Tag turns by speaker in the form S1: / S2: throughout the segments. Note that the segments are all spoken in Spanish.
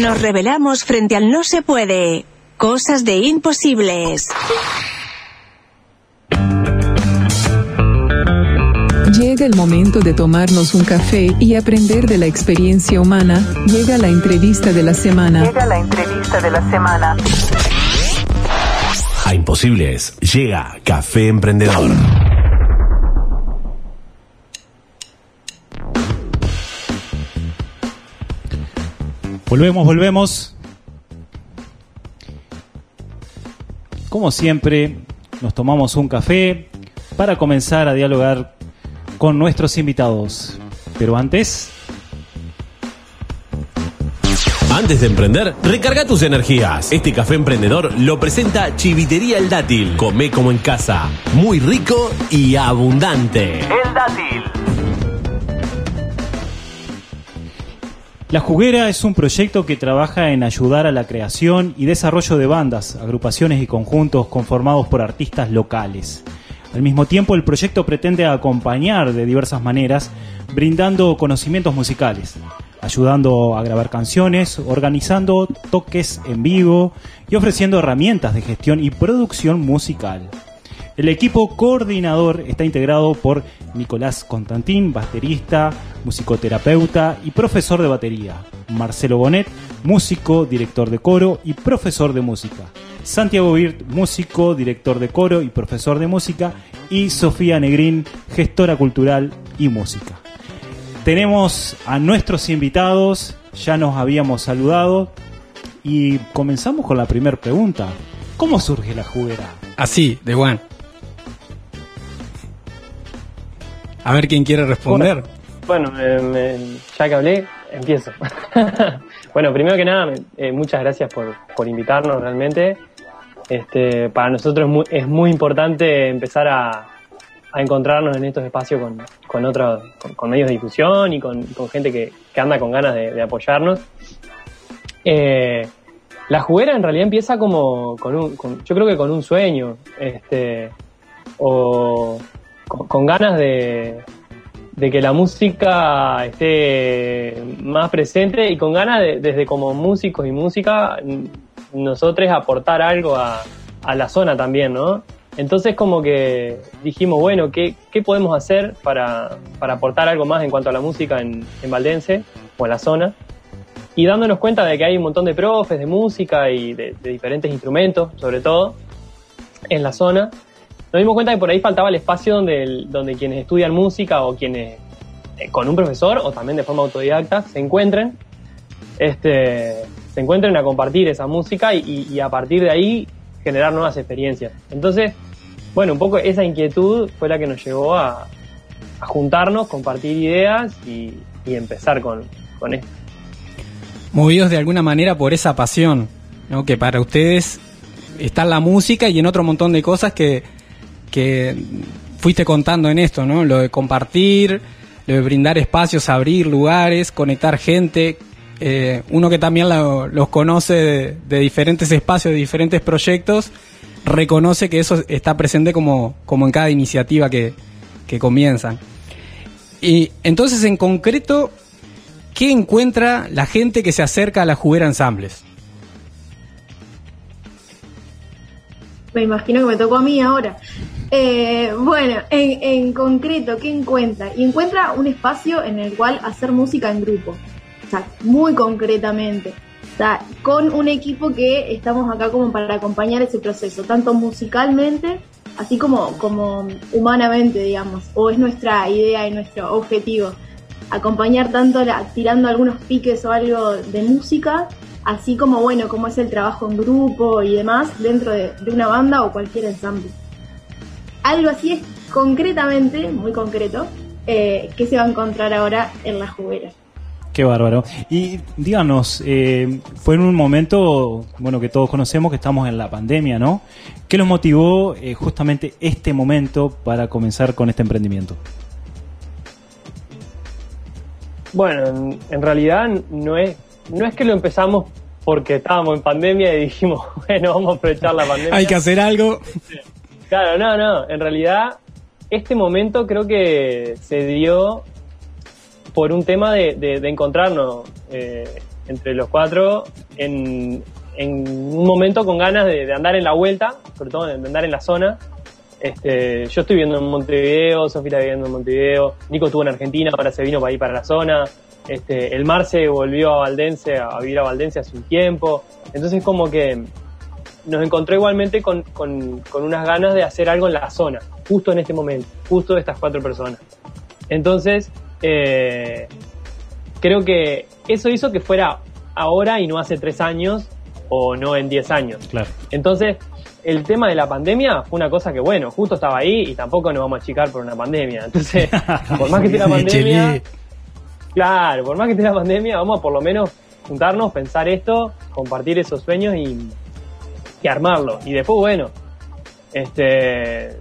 S1: Nos revelamos frente al no se puede. Cosas de imposibles.
S2: Llega el momento de tomarnos un café y aprender de la experiencia humana. Llega la entrevista de la semana.
S3: Llega la entrevista de la semana.
S4: A Imposibles llega Café Emprendedor.
S5: Volvemos, volvemos. Como siempre, nos tomamos un café para comenzar a dialogar con nuestros invitados. Pero antes,
S4: Antes de emprender, recarga tus energías. Este café emprendedor lo presenta Chivitería El Dátil. Come como en casa. Muy rico y abundante.
S3: El dátil.
S5: La Juguera es un proyecto que trabaja en ayudar a la creación y desarrollo de bandas, agrupaciones y conjuntos conformados por artistas locales. Al mismo tiempo, el proyecto pretende acompañar de diversas maneras, brindando conocimientos musicales, ayudando a grabar canciones, organizando toques en vivo y ofreciendo herramientas de gestión y producción musical. El equipo coordinador está integrado por Nicolás Constantín, baterista, musicoterapeuta y profesor de batería. Marcelo Bonet, músico, director de coro y profesor de música. Santiago Birt, músico, director de coro y profesor de música. Y Sofía Negrín, gestora cultural y música. Tenemos a nuestros invitados, ya nos habíamos saludado y comenzamos con la primera pregunta. ¿Cómo surge la juguera?
S6: Así, de Juan. A ver quién quiere responder.
S7: Bueno, eh, ya que hablé, empiezo. bueno, primero que nada, eh, muchas gracias por, por invitarnos realmente. Este, para nosotros es muy, importante empezar a, a encontrarnos en estos espacios con, con, otros- con, medios de difusión y con, gente que, anda con ganas de, apoyarnos. Eh, la juguera en realidad empieza como con un, yo creo que con un sueño, este, o con, ganas de, que la música esté más presente y con ganas de, desde como músicos y música, nosotros aportar algo a, la zona también, ¿no? Entonces como que dijimos, bueno, ¿qué, podemos hacer para, aportar algo más en cuanto a la música en, en Valdense o en la zona? Y dándonos cuenta de que hay un montón de profes de música y de diferentes instrumentos, sobre todo, en la zona, nos dimos cuenta que por ahí faltaba el espacio donde, donde quienes estudian música o quienes eh, con un profesor o también de forma autodidacta se encuentren, este, se encuentren a compartir esa música y, a partir de ahí generar nuevas experiencias. Entonces, bueno, un poco esa inquietud fue la que nos llevó a, a juntarnos, compartir ideas y, y empezar con, con esto.
S6: Movidos de alguna manera por esa pasión, ¿no? Que para ustedes está la música y en otro montón de cosas que, que fuiste contando en esto, ¿no? Lo de compartir, lo de brindar espacios, abrir lugares, conectar gente. Eh, uno que también lo- los conoce de, diferentes espacios, de diferentes proyectos, reconoce que eso está presente como, como en cada iniciativa que, que comienzan. Y entonces, en concreto, ¿qué encuentra la gente que se acerca a la Juguera Ensambles?
S8: Me imagino que me tocó a mí ahora. Eh, bueno, en, en concreto, ¿qué encuentra? Y encuentra un espacio en el cual hacer música en grupo. O sea, muy concretamente. Con un equipo que estamos acá como para acompañar ese proceso, tanto musicalmente, así como, como humanamente, digamos. O es nuestra idea y nuestro objetivo. Acompañar tanto la- tirando algunos piques o algo de música, así como bueno, como es el trabajo en grupo y demás dentro de, de una banda o cualquier ensamble. Algo así es concretamente, muy concreto, eh, que se va a encontrar ahora en la juguera.
S5: Qué bárbaro. Y díganos, eh, fue en un momento, bueno, que todos conocemos que estamos en la pandemia, ¿no? ¿Qué los motivó eh, justamente este momento para comenzar con este emprendimiento?
S7: Bueno, en, en realidad no es, no es que lo empezamos porque estábamos en pandemia y dijimos, bueno, vamos a aprovechar la pandemia.
S6: Hay que hacer algo.
S7: Claro, no, no. En realidad, este momento creo que se dio por un tema de, encontrarnos eh, entre los cuatro en, un momento con ganas de, de andar en la vuelta, sobre todo de andar en la zona. Este, yo estoy viviendo en Montevideo, Sofía está viviendo en Montevideo, Nico estuvo en Argentina, ahora se vino para ir para la zona. Este, el Marce volvió a Valdense, a vivir a Valdense hace un tiempo. Entonces como que nos encontró igualmente con, con, con unas ganas de hacer algo en la zona, justo en este momento, justo estas cuatro personas. Entonces, eh, creo que eso hizo que fuera ahora y no hace tres años o no en diez años.
S5: Claro.
S7: Entonces, el tema de la pandemia fue una cosa que, bueno, justo estaba ahí y tampoco nos vamos a achicar por una pandemia. Entonces, por más que esté la pandemia, claro, por más que esté la pandemia, vamos a por lo menos juntarnos, pensar esto, compartir esos sueños y, y armarlo. Y después, bueno, este,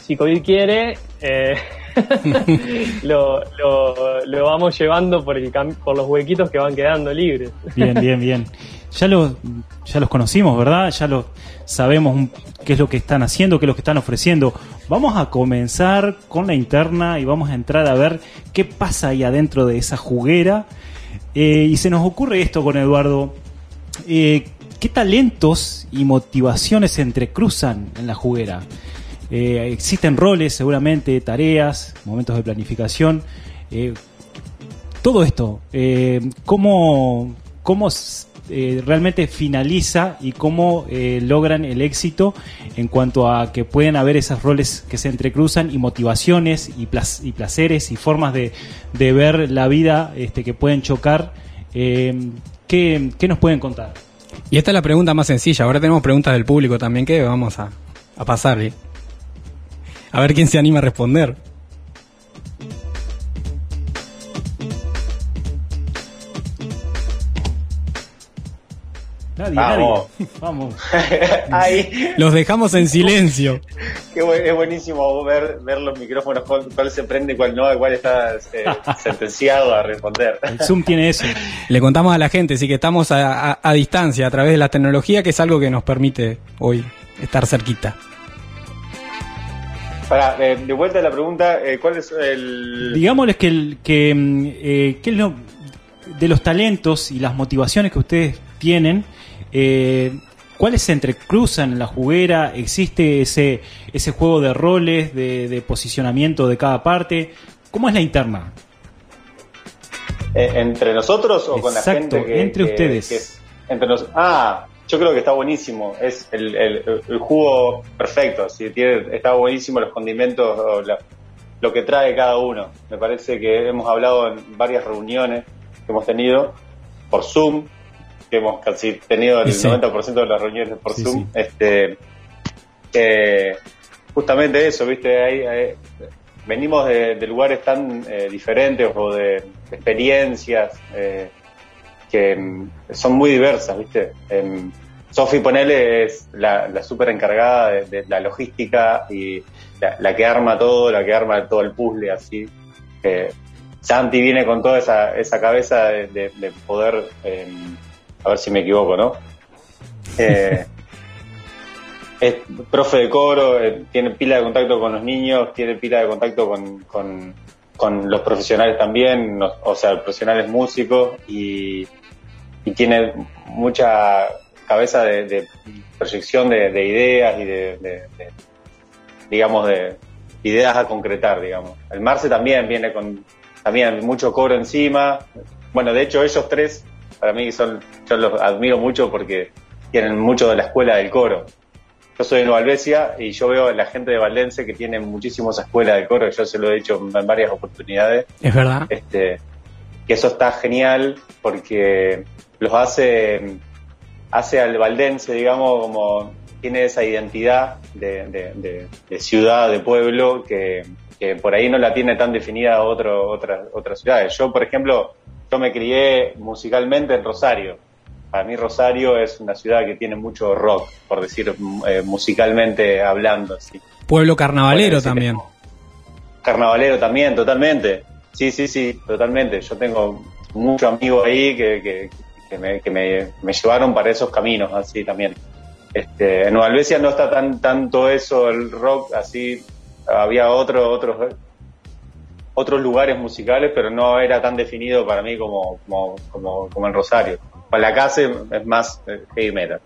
S7: si COVID quiere, eh, lo, lo, vamos llevando por, el por los huequitos que van quedando libres.
S5: Bien, bien, bien. Ya los, ya los conocimos, ¿verdad? Ya los sabemos qué es lo que están haciendo, qué es lo que están ofreciendo. Vamos a comenzar con la interna y vamos a entrar a ver qué pasa ahí adentro de esa juguera. Eh, y se nos ocurre esto con Eduardo. Eh, ¿Qué talentos y motivaciones se entrecruzan en la juguera? Eh, existen roles, seguramente, tareas, momentos de planificación. Eh, todo esto, eh, ¿cómo, cómo realmente finaliza y cómo logran el éxito en cuanto a que pueden haber esos roles que se entrecruzan y motivaciones y, placeres y formas de, ver la vida este, que pueden chocar? Eh, ¿qué, qué nos pueden contar?
S6: Y esta es la pregunta más sencilla. Ahora tenemos preguntas del público también que vamos a, a pasar. A ver quién se anima a responder.
S5: Nadie,
S9: Vamos.
S5: nadie. Vamos.
S9: Ahí,
S6: Los dejamos en silencio.
S9: qué bu- es buenísimo ver, ver los micrófonos, cuál, cuál se prende y cuál no, cuál está eh, sentenciado a responder.
S5: El Zoom tiene eso.
S6: Le contamos a la gente, sí que estamos a, a- a distancia a través de la tecnología, que es algo que nos permite hoy estar cerquita.
S9: Para, eh, de vuelta a la pregunta, eh, ¿cuál es el...?
S5: Digámosles que, el- que, mm, eh, ¿qué es lo de los talentos y las motivaciones que ustedes tienen, eh, ¿cuáles se entrecruzan en la juguera? ¿Existe ese, ese juego de roles, de, de posicionamiento de cada parte? ¿Cómo es la interna?
S9: Eh, ¿Entre nosotros o con la
S5: Exacto,
S9: gente que,
S5: entre
S9: que-
S5: ustedes.
S9: que es- entre nos- ah, yo creo que está buenísimo. Es el, el- el jugo perfecto. Si tiene, está buenísimo los condimentos, o la- lo que trae cada uno. Me parece que hemos hablado en varias reuniones que hemos tenido por Zoom, que hemos casi tenido el
S6: Sí.
S9: 90% de las reuniones por
S5: Sí,
S9: Zoom. Este, justamente eso, ¿viste? Hay- venimos de, de lugares tan eh, diferentes o de, de experiencias eh, que mm, son muy diversas, ¿viste? Em, Sofi Ponele es la, la súper encargada de, de la logística y la, la que arma todo, la que arma todo el puzzle, así. Eh, Santi viene con toda esa, esa cabeza de, de- de poder, em, a ver si me equivoco, ¿no? Eh, es profe de coro, eh, tiene pila de contacto con los niños, tiene pila de contacto con, con, con los profesionales también, o sea, profesionales músicos y, y tiene mucha cabeza de, de proyección de, de ideas y de, digamos, de ideas a concretar, digamos. El Marce también viene con también mucho coro encima. Bueno, de hecho ellos tres, para mí son, yo los admiro mucho porque tienen mucho de la escuela del coro. Yo soy de Nueva Albesia y yo veo a la gente de Valdense que tiene muchísimo esa escuela del coro, yo se lo he dicho en varias oportunidades,
S6: Es verdad.
S9: este, que eso está genial porque los hace, hace al valdense, digamos, como tiene esa identidad de, de- de- de ciudad, de pueblo, que, que por ahí no la tiene tan definida otro, otra, otras ciudades. Yo, por ejemplo, yo me crié musicalmente en Rosario. Para mí Rosario es una ciudad que tiene mucho rock, por decir mm, eh, musicalmente hablando. Así.
S6: Pueblo carnavalero
S9: Bueno,
S6: también.
S9: Carnavalero también, totalmente. Sí, sí, sí, totalmente. Yo tengo muchos amigos ahí que, que, que me, que me, me llevaron para esos caminos, así también. Este, en Nueva Albesia no está tan tanto eso, el rock, así. Había otro, otros. Otros lugares musicales, pero no era tan definido para mí como, como, como, como en Rosario. Para la casa es más eh, heavy metal.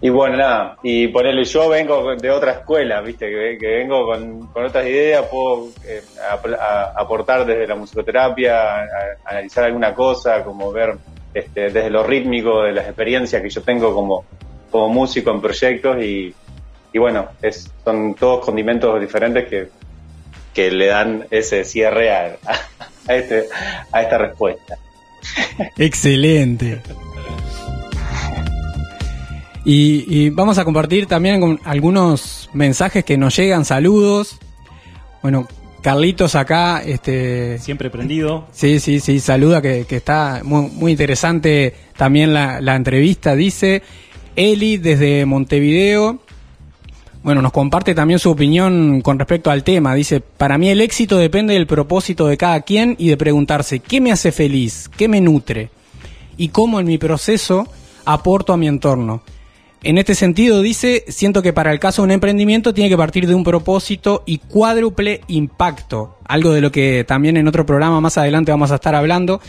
S9: Y bueno, nada, y ponerle yo vengo de otra escuela, viste, que, que vengo con, con otras ideas, puedo eh, a- aportar desde la musicoterapia, a- a- analizar alguna cosa, como ver este, desde lo rítmico, de las experiencias que yo tengo como, como músico en proyectos y, y bueno, es, son todos condimentos diferentes que, que le dan ese cierre a, a, este, a esta respuesta.
S6: Excelente. Y, y vamos a compartir también con algunos mensajes que nos llegan, saludos. Bueno, Carlitos acá, este,
S5: Siempre prendido.
S6: sí, sí, sí, saluda que, que está muy, muy interesante también la, la entrevista, dice Eli desde Montevideo. Bueno, nos comparte también su opinión con respecto al tema. Dice, para mí el éxito depende del propósito de cada quien y de preguntarse, ¿qué me hace feliz? ¿Qué me nutre? Y cómo en mi proceso aporto a mi entorno. En este sentido, dice, siento que para el caso de un emprendimiento tiene que partir de un propósito y cuádruple impacto. Algo de lo que también en otro programa más adelante vamos a estar hablando,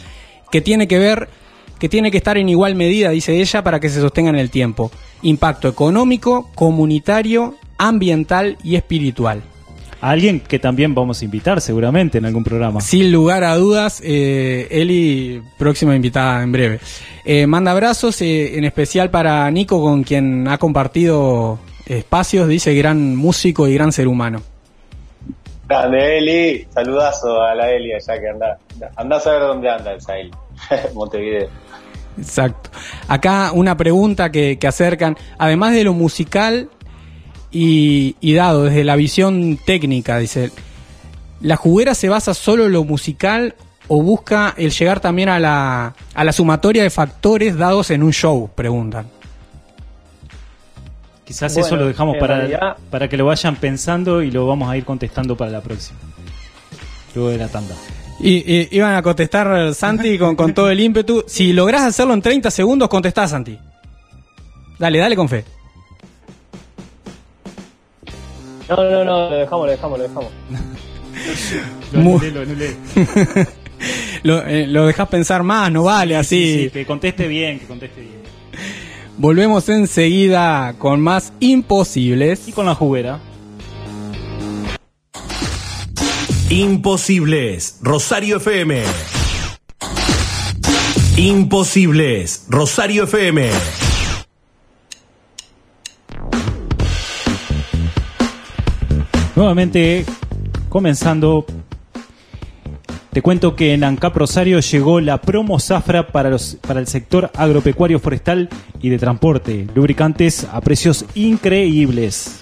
S6: que tiene que ver, que tiene que estar en igual medida, dice ella, para que se sostenga en el tiempo. Impacto económico, comunitario, ambiental y espiritual.
S5: A alguien que también vamos a invitar seguramente en algún programa.
S6: Sin lugar a dudas, eh, Eli, próxima invitada en breve. Eh, manda abrazos, eh, en especial para Nico, con quien ha compartido espacios, dice gran músico y gran ser humano.
S9: Grande Eli, saludazo a la Eli allá que anda, anda a saber dónde anda el Sail, Montevideo.
S6: Exacto. Acá una pregunta que, que acercan, además de lo musical y, y dado desde la visión técnica, dice, ¿la juguera se basa solo en lo musical o busca el llegar también a la, a la sumatoria de factores dados en un show? Preguntan.
S5: Quizás
S7: Bueno,
S5: eso lo dejamos para,
S7: realidad-
S5: para que lo vayan pensando y lo vamos a ir contestando para la próxima. Luego de la tanda.
S6: Y, y- iban a contestar Santi con, con todo el ímpetu. Si lográs hacerlo en 30 segundos, contestá Santi. Dale, dale con fe.
S7: No, no, no, lo dejamos, lo dejamos, lo dejamos.
S5: Lo anulé, lo anulé.
S6: Lo, eh, lo dejás pensar más, no vale así.
S5: Sí, sí, que conteste bien, que conteste bien.
S6: Volvemos enseguida con más imposibles.
S5: Y con la juguera.
S4: Imposibles, Rosario FM. Imposibles, Rosario FM.
S5: Nuevamente, comenzando, te cuento que en ANCAP Rosario llegó la promo Zafra para, los, para el sector agropecuario, forestal y de transporte. Lubricantes a precios increíbles.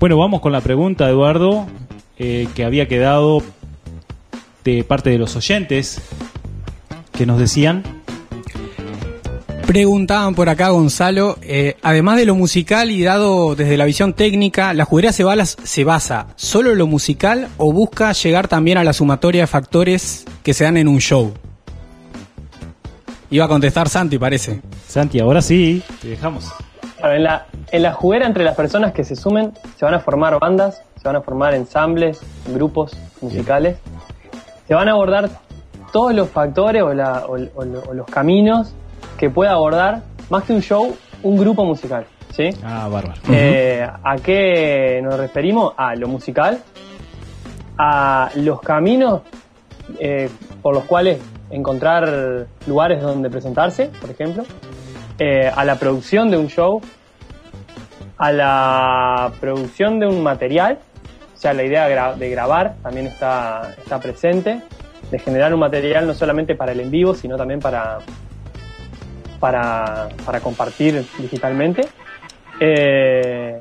S5: Bueno, vamos con la pregunta, Eduardo, eh, que había quedado de parte de los oyentes que nos decían.
S6: Preguntaban por acá, Gonzalo, eh, además de lo musical y dado desde la visión técnica, ¿la juguera se, balas- se basa solo en lo musical o busca llegar también a la sumatoria de factores que se dan en un show? Iba a contestar Santi, parece.
S5: Santi, ahora sí, te dejamos.
S7: Bueno, en la, en la juguera entre las personas que se sumen se van a formar bandas, se van a formar ensambles, grupos musicales, se van a abordar todos los factores o, la- o- o- o los caminos que pueda abordar, más que un show, un grupo musical. ¿sí?
S5: Ah, bárbaro.
S7: Eh, ¿A qué nos referimos? A lo musical, a los caminos eh, por los cuales encontrar lugares donde presentarse, por ejemplo, eh, a la producción de un show, a la producción de un material, o sea, la idea gra- de grabar también está, está presente, de generar un material no solamente para el en vivo, sino también para, para, para compartir digitalmente. Eh,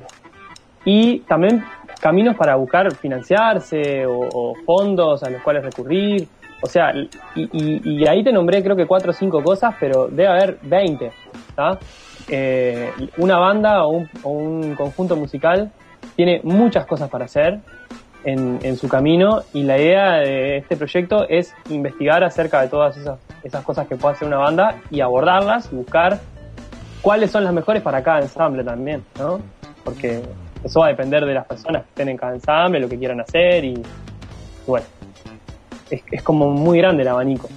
S7: y también caminos para buscar financiarse o, fondos a los cuales recurrir. O sea, y, y- ahí te nombré creo que cuatro o cinco cosas, pero debe haber 20. ¿tá? Eh, una banda o un conjunto musical tiene muchas cosas para hacer en, su camino y la idea de este proyecto es investigar acerca de todas esas, esas cosas que puede hacer una banda y abordarlas buscar cuáles son las mejores para cada ensamble también, ¿no? Porque eso va a depender de las personas que estén en cada ensamble, lo que quieran hacer y bueno, es, como muy grande el abanico.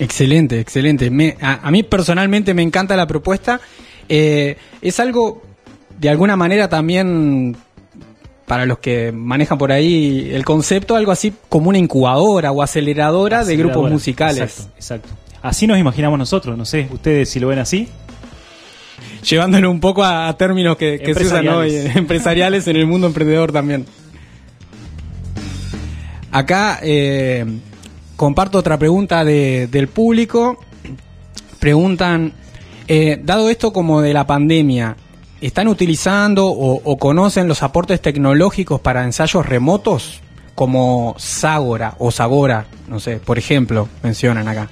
S6: Excelente, excelente. A mí personalmente me encanta la propuesta. Eh, es algo, de alguna manera también, para los que manejan por ahí el concepto, algo así como una incubadora o aceleradora, de grupos musicales.
S5: Exacto, exacto. Así nos imaginamos nosotros, no sé, ustedes si lo ven así.
S6: Llevándolo un poco a, a términos que, que se usan hoy,
S5: Empresariales.
S6: empresariales en el mundo emprendedor también. Acá eh, comparto otra pregunta de- del público. Preguntan, eh, dado esto como de la pandemia, ¿están utilizando o, o conocen los aportes tecnológicos para ensayos remotos? Como Sagora o Sagora, no sé, por ejemplo, mencionan acá.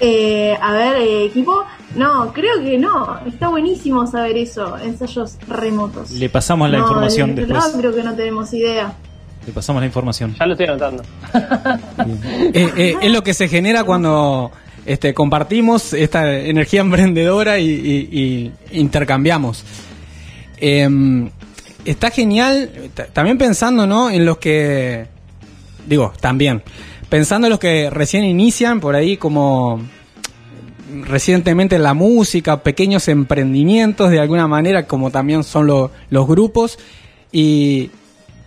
S8: Eh, a ver, eh, equipo, no, creo que no. Está buenísimo saber eso, ensayos remotos.
S5: Le pasamos la
S8: No,
S5: información
S8: de
S5: después.
S8: lado creo que no tenemos idea.
S5: Le pasamos la información.
S7: Ya lo estoy anotando.
S6: Eh, eh, es lo que se genera cuando este, compartimos esta energía emprendedora y, intercambiamos. Em, está genial, también pensando ¿no? en los que, digo, también, pensando en los que recién inician por ahí como recientemente en la música, pequeños emprendimientos de alguna manera, como también son lo- los grupos. Y,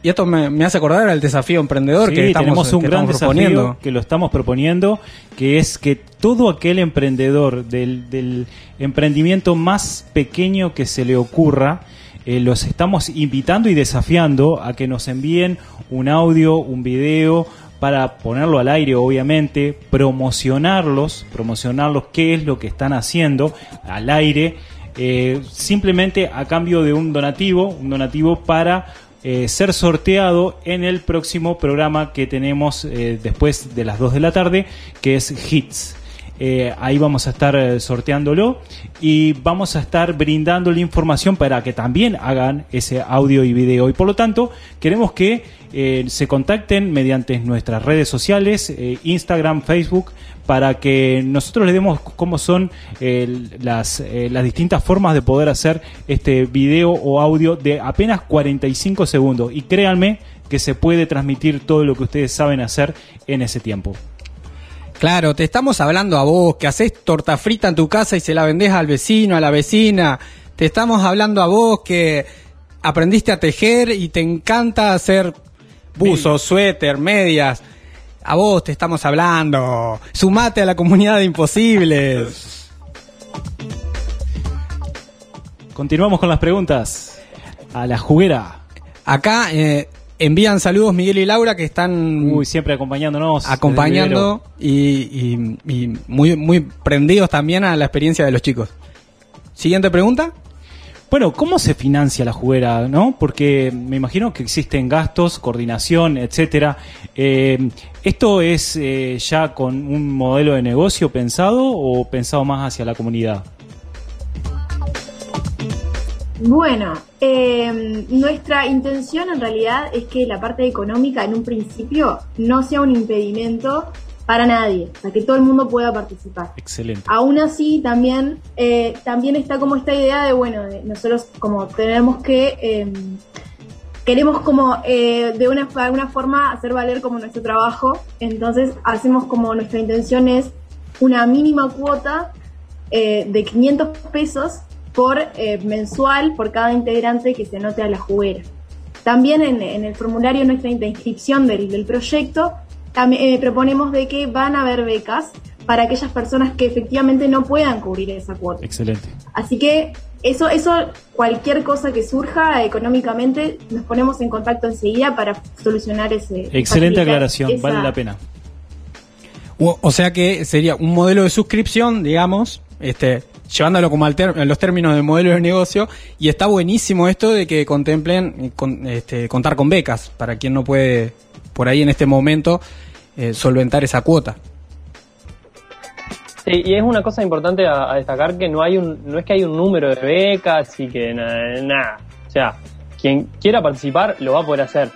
S6: y esto me, me hace acordar al desafío emprendedor
S5: Sí,
S6: que estamos,
S5: tenemos un
S6: que
S5: gran
S6: estamos
S5: desafío
S6: proponiendo.
S5: que lo estamos proponiendo, que es que todo aquel emprendedor del, del emprendimiento más pequeño que se le ocurra, eh, los estamos invitando y desafiando a que nos envíen un audio, un video para ponerlo al aire, obviamente, promocionarlos, promocionarlos qué es lo que están haciendo al aire, eh, simplemente a cambio de un donativo, un donativo para eh, ser sorteado en el próximo programa que tenemos eh, después de las 2 de la tarde, que es Hits. Eh, ahí vamos a estar eh, sorteándolo y vamos a estar brindando la información para que también hagan ese audio y video. Y por lo tanto, queremos que eh, se contacten mediante nuestras redes sociales, eh, Instagram, Facebook, para que nosotros les demos cómo son las, las distintas formas de poder hacer este video o audio de apenas 45 segundos. Y créanme que se puede transmitir todo lo que ustedes saben hacer en ese tiempo.
S6: Claro, te estamos hablando a vos, que haces torta frita en tu casa y se la vendés al vecino, a la vecina. Te estamos hablando a vos que aprendiste a tejer y te encanta hacer buzos, suéter, medias. A vos te estamos hablando. Sumate a la comunidad de imposibles.
S5: Continuamos con las preguntas. A la juguera.
S6: Acá eh, envían saludos Miguel y Laura que están
S5: Uy, siempre acompañándonos.
S6: acompañando y, y- y muy, muy prendidos también a la experiencia de los chicos. Siguiente pregunta.
S5: Bueno, ¿cómo se financia la juguera, no? Porque me imagino que existen gastos, coordinación, etcétera. Eh, ¿Esto es eh, ya con un modelo de negocio pensado o pensado más hacia la comunidad?
S8: Bueno, eh, nuestra intención en realidad es que la parte económica en un principio no sea un impedimento para nadie, o sea, que todo el mundo pueda participar.
S5: Excelente.
S8: Aún así, también, eh, también está como esta idea de, bueno, de nosotros como tenemos que, eh, queremos como eh, de una, de alguna forma hacer valer como nuestro trabajo, entonces hacemos como nuestra intención es una mínima cuota eh, de 500 pesos por eh, mensual por cada integrante que se anote a la juguera. También en, en el formulario de nuestra de inscripción del, del proyecto también, eh, proponemos de que van a haber becas para aquellas personas que efectivamente no puedan cubrir esa cuota.
S5: Excelente.
S8: Así que eso, eso, cualquier cosa que surja económicamente, nos ponemos en contacto enseguida para solucionar ese.
S5: Excelente aclaración,
S8: esa-
S5: vale la pena.
S6: O, o sea que sería un modelo de suscripción, digamos, este, llevándolo como al los términos del modelo de negocio, y está buenísimo esto de que contemplen eh, con- este, contar con becas para quien no puede por ahí en este momento eh, solventar esa cuota.
S7: Sí, y es una cosa importante a, a destacar que no hay un, no es que hay un número de becas y que na- nada. O sea, quien quiera participar lo va a poder hacer.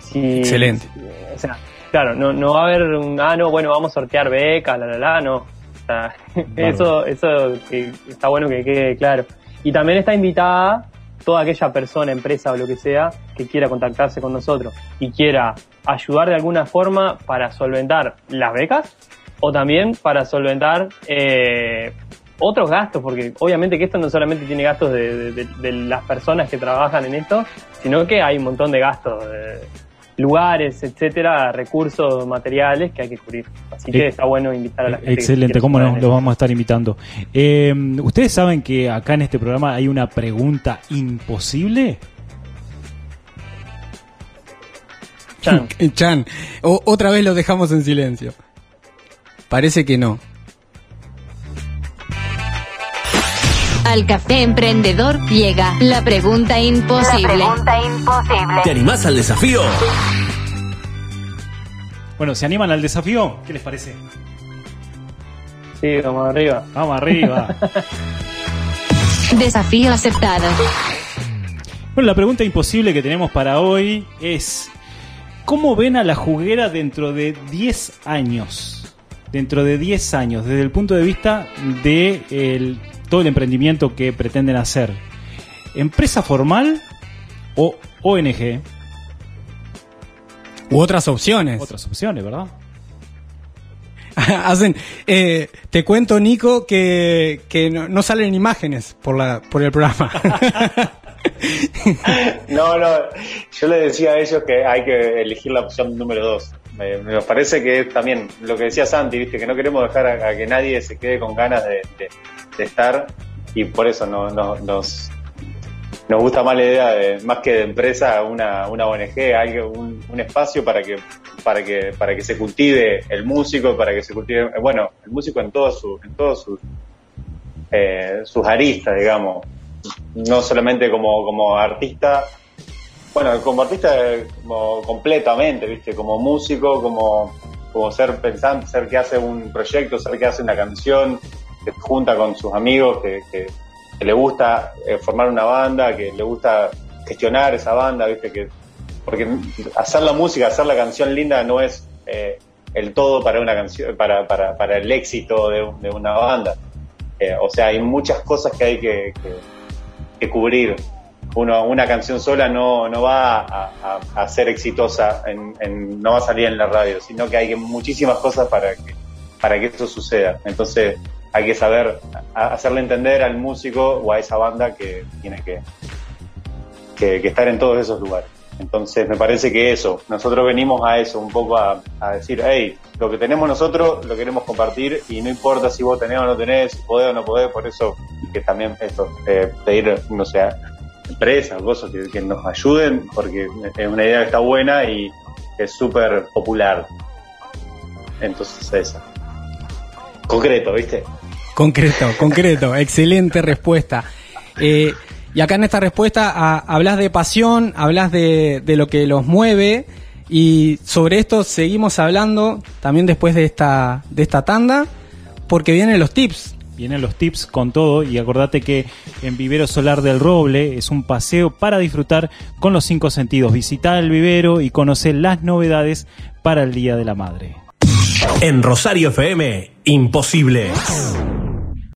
S7: Si-
S6: Excelente.
S7: O sea, claro, no, no va a haber un, ah, no, bueno, vamos a sortear becas, la, la, la, no. O sea, eso, eso que está bueno que quede claro. Y también está invitada toda aquella persona, empresa o lo que sea, que quiera contactarse con nosotros y quiera ayudar de alguna forma para solventar las becas o también para solventar eh, otros gastos, porque obviamente que esto no solamente tiene gastos de, de- de las personas que trabajan en esto, sino que hay un montón de gastos, de lugares, etcétera, recursos, materiales que hay que cubrir. Así que
S5: Eh,
S7: está bueno invitar a la gente.
S5: Excelente, cómo no, los vamos a estar invitando. Eh, ¿Ustedes saben que acá en este programa hay una pregunta imposible?
S7: Chan.
S6: Chan, o- otra vez lo dejamos en silencio. Parece que no.
S10: Al café emprendedor llega la pregunta imposible.
S3: La pregunta imposible.
S4: ¿Te animás al desafío?
S5: Bueno, ¿se animan al desafío? ¿Qué les parece?
S7: Sí, vamos arriba.
S5: Vamos arriba.
S10: Desafío aceptado.
S5: Bueno, la pregunta imposible que tenemos para hoy es, ¿cómo ven a la juguera dentro de 10 años? Dentro de 10 años, desde el punto de vista de el- todo el emprendimiento que pretenden hacer. ¿Empresa formal o ONG?
S6: U otras opciones.
S5: Otras opciones, ¿verdad?
S6: Hacen, eh, te cuento, Nico, que, que no, no salen imágenes por, la, por el programa.
S9: No, no, yo le decía a ellos que hay que elegir la opción número dos. Me, me parece que también lo que decía Santi, viste, que no queremos dejar a, que nadie se quede con ganas de, estar y por eso no, no- nos, nos gusta más la idea de, más que de empresa, una, una ONG, algo, un, un espacio para que, para que, para que se cultive el músico, para que se cultive, bueno, el músico en todos sus, en todos sus, eh, sus aristas, digamos. No solamente como, como artista, bueno, como artista eh, como completamente, ¿viste? Como músico, como, como ser pensante, ser que hace un proyecto, ser que hace una canción, que junta con sus amigos, que, le gusta eh, formar una banda, que le gusta gestionar esa banda, ¿viste? Que, porque hacer la música, hacer la canción linda no es eh, el todo para una canción, para, para, para el éxito de, de una banda. Eh, o sea, hay muchas cosas que hay que- que cubrir. Uno, una canción sola no, no va a, ser exitosa, en, en- no va a salir en la radio, sino que hay muchísimas cosas para que, para que eso suceda. Entonces hay que saber hacerle entender al músico o a esa banda que tiene que, que, estar en todos esos lugares. Entonces me parece que eso, nosotros venimos a eso, un poco a, a decir, hey, lo que tenemos nosotros lo queremos compartir y no importa si vos tenés o no tenés, si podés o no podés, por eso que también esto, eh, pedir, no sé, empresas, cosas que, que nos ayuden, porque es una idea que está buena y es súper popular. Entonces esa. Concreto, ¿viste?
S6: concreto, concreto. Excelente respuesta. Eh, y acá en esta respuesta a- hablas de pasión, hablas de, de lo que los mueve. Y sobre esto seguimos hablando también después de esta, de esta tanda, porque vienen los tips.
S5: Vienen los tips con todo y acordate que en Vivero Solar del Roble es un paseo para disfrutar con los cinco sentidos. Visita el vivero y conoce las novedades para el Día de la Madre.
S4: En Rosario FM, imposible.